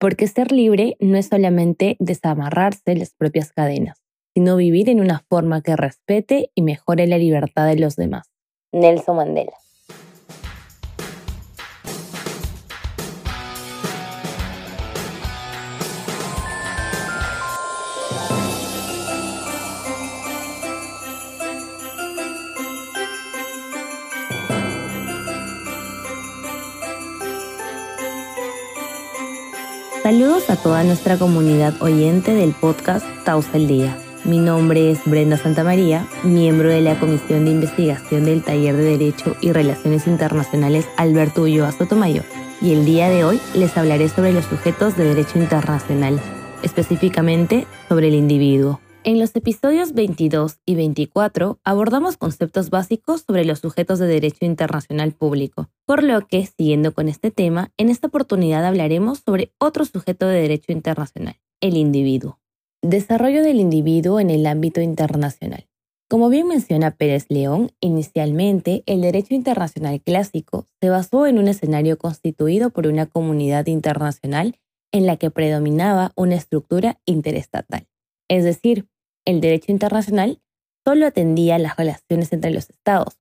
Porque ser libre no es solamente desamarrarse las propias cadenas, sino vivir en una forma que respete y mejore la libertad de los demás. Nelson Mandela. Saludos a toda nuestra comunidad oyente del podcast Taos el Día. Mi nombre es Brenda Santamaría, miembro de la Comisión de Investigación del Taller de Derecho y Relaciones Internacionales Alberto Ulloa Sotomayor, y el día de hoy les hablaré sobre los sujetos de derecho internacional, específicamente sobre el individuo. En los episodios 22 y 24 abordamos conceptos básicos sobre los sujetos de derecho internacional público, por lo que, siguiendo con este tema, en esta oportunidad hablaremos sobre otro sujeto de derecho internacional, el individuo. Desarrollo del individuo en el ámbito internacional. Como bien menciona Pérez León, inicialmente el derecho internacional clásico se basó en un escenario constituido por una comunidad internacional en la que predominaba una estructura interestatal. Es decir, el derecho internacional solo atendía las relaciones entre los estados,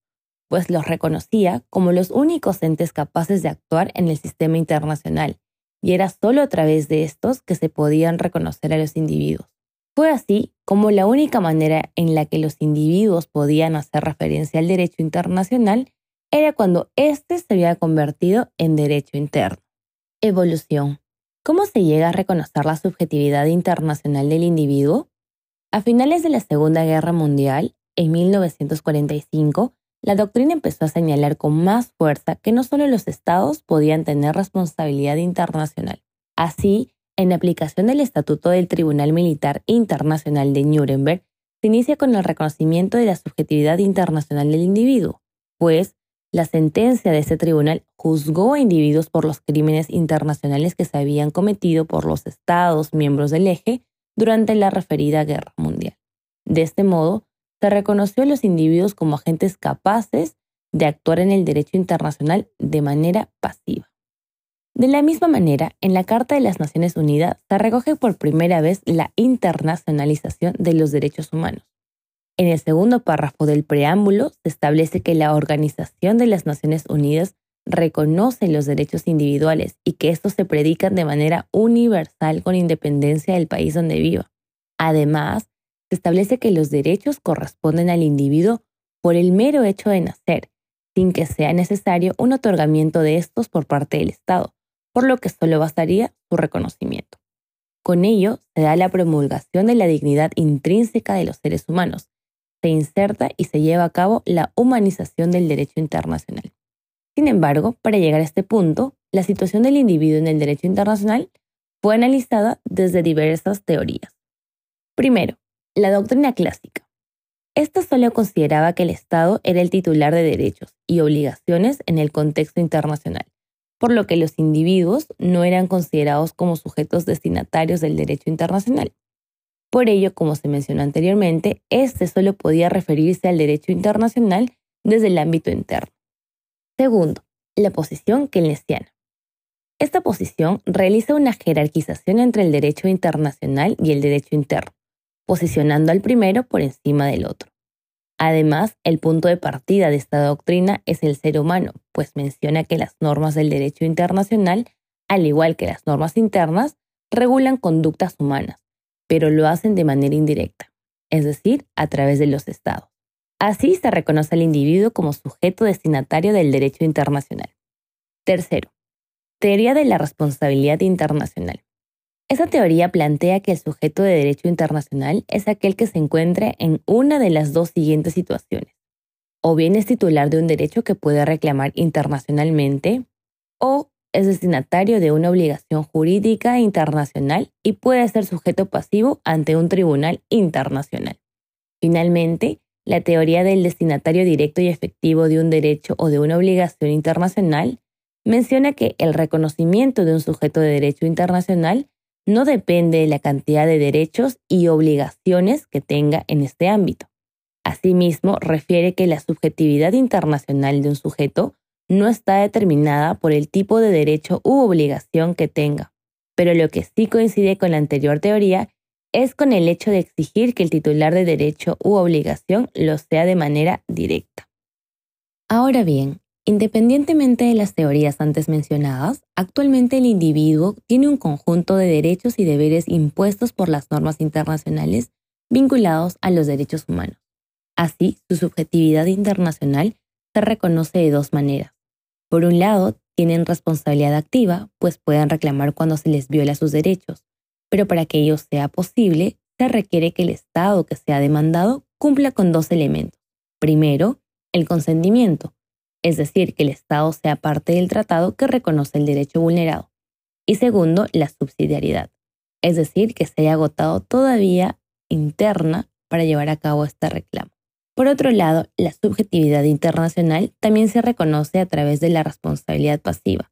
pues los reconocía como los únicos entes capaces de actuar en el sistema internacional, y era solo a través de estos que se podían reconocer a los individuos. Fue así como la única manera en la que los individuos podían hacer referencia al derecho internacional era cuando éste se había convertido en derecho interno. Evolución. ¿Cómo se llega a reconocer la subjetividad internacional del individuo? A finales de la Segunda Guerra Mundial, en 1945, la doctrina empezó a señalar con más fuerza que no solo los estados podían tener responsabilidad internacional. Así, en aplicación del Estatuto del Tribunal Militar Internacional de Nuremberg, se inicia con el reconocimiento de la subjetividad internacional del individuo, pues la sentencia de este tribunal juzgó a individuos por los crímenes internacionales que se habían cometido por los estados miembros del eje durante la referida guerra mundial. De este modo, se reconoció a los individuos como agentes capaces de actuar en el derecho internacional de manera pasiva. De la misma manera, en la Carta de las Naciones Unidas se recoge por primera vez la internacionalización de los derechos humanos. En el segundo párrafo del preámbulo se establece que la Organización de las Naciones Unidas reconocen los derechos individuales y que estos se predican de manera universal con independencia del país donde viva. Además, se establece que los derechos corresponden al individuo por el mero hecho de nacer, sin que sea necesario un otorgamiento de estos por parte del Estado, por lo que solo bastaría su reconocimiento. Con ello, se da la promulgación de la dignidad intrínseca de los seres humanos, se inserta y se lleva a cabo la humanización del derecho internacional. Sin embargo, para llegar a este punto, la situación del individuo en el derecho internacional fue analizada desde diversas teorías. Primero, la doctrina clásica. Esta solo consideraba que el Estado era el titular de derechos y obligaciones en el contexto internacional, por lo que los individuos no eran considerados como sujetos destinatarios del derecho internacional. Por ello, como se mencionó anteriormente, este solo podía referirse al derecho internacional desde el ámbito interno. Segundo, la posición keynesiana. Esta posición realiza una jerarquización entre el derecho internacional y el derecho interno, posicionando al primero por encima del otro. Además, el punto de partida de esta doctrina es el ser humano, pues menciona que las normas del derecho internacional, al igual que las normas internas, regulan conductas humanas, pero lo hacen de manera indirecta, es decir, a través de los estados. Así se reconoce al individuo como sujeto destinatario del derecho internacional. Tercero, teoría de la responsabilidad internacional. Esa teoría plantea que el sujeto de derecho internacional es aquel que se encuentra en una de las dos siguientes situaciones. O bien es titular de un derecho que puede reclamar internacionalmente, o es destinatario de una obligación jurídica internacional y puede ser sujeto pasivo ante un tribunal internacional. Finalmente, la teoría del destinatario directo y efectivo de un derecho o de una obligación internacional menciona que el reconocimiento de un sujeto de derecho internacional no depende de la cantidad de derechos y obligaciones que tenga en este ámbito. Asimismo, refiere que la subjetividad internacional de un sujeto no está determinada por el tipo de derecho u obligación que tenga, pero lo que sí coincide con la anterior teoría es con el hecho de exigir que el titular de derecho u obligación lo sea de manera directa. Ahora bien, independientemente de las teorías antes mencionadas, actualmente el individuo tiene un conjunto de derechos y deberes impuestos por las normas internacionales vinculados a los derechos humanos. Así, su subjetividad internacional se reconoce de dos maneras. Por un lado, tienen responsabilidad activa, pues pueden reclamar cuando se les viola sus derechos, pero para que ello sea posible, se requiere que el Estado que sea demandado cumpla con dos elementos. Primero, el consentimiento, es decir, que el Estado sea parte del tratado que reconoce el derecho vulnerado. Y segundo, la subsidiariedad, es decir, que se haya agotado todavía interna para llevar a cabo este reclamo. Por otro lado, la subjetividad internacional también se reconoce a través de la responsabilidad pasiva,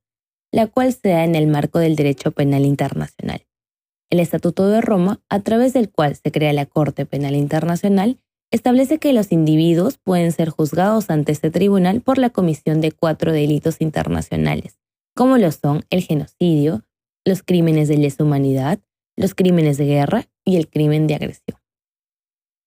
la cual se da en el marco del derecho penal internacional. El Estatuto de Roma, a través del cual se crea la Corte Penal Internacional, establece que los individuos pueden ser juzgados ante este tribunal por la comisión de cuatro delitos internacionales, como lo son el genocidio, los crímenes de lesa humanidad, los crímenes de guerra y el crimen de agresión.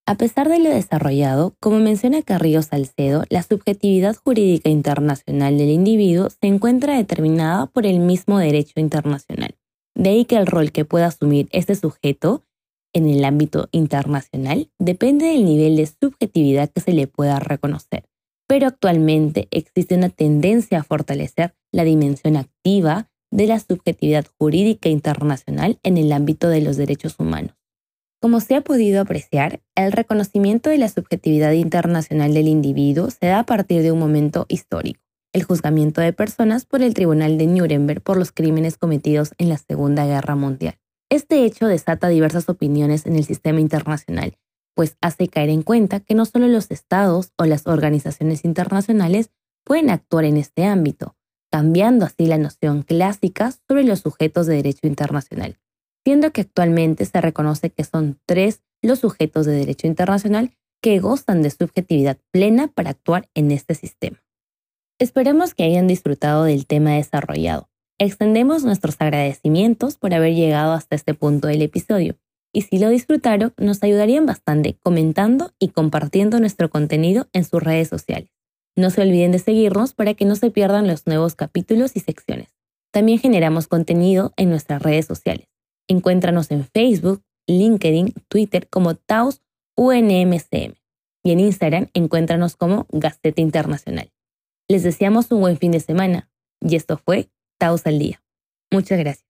A pesar de lo desarrollado, como menciona Carrillo Salcedo, la subjetividad jurídica internacional del individuo se encuentra determinada por el mismo derecho internacional. De ahí que el rol que pueda asumir este sujeto en el ámbito internacional depende del nivel de subjetividad que se le pueda reconocer. Pero actualmente existe una tendencia a fortalecer la dimensión activa de la subjetividad jurídica internacional en el ámbito de los derechos humanos. Como se ha podido apreciar, el reconocimiento de la subjetividad internacional del individuo se da a partir de un momento histórico, el juzgamiento de personas por el Tribunal de Nuremberg por los crímenes cometidos en la Segunda Guerra Mundial. Este hecho desata diversas opiniones en el sistema internacional, pues hace caer en cuenta que no solo los estados o las organizaciones internacionales pueden actuar en este ámbito, cambiando así la noción clásica sobre los sujetos de derecho internacional, siendo que actualmente se reconoce que son tres los sujetos de derecho internacional que gozan de subjetividad plena para actuar en este sistema. Esperemos que hayan disfrutado del tema desarrollado. Extendemos nuestros agradecimientos por haber llegado hasta este punto del episodio. Y si lo disfrutaron, nos ayudarían bastante comentando y compartiendo nuestro contenido en sus redes sociales. No se olviden de seguirnos para que no se pierdan los nuevos capítulos y secciones. También generamos contenido en nuestras redes sociales. Encuéntranos en Facebook, LinkedIn, Twitter como Taos UNMCM y en Instagram encuéntranos como Gaceta Internacional. Les deseamos un buen fin de semana y esto fue Taos al Día. Muchas gracias.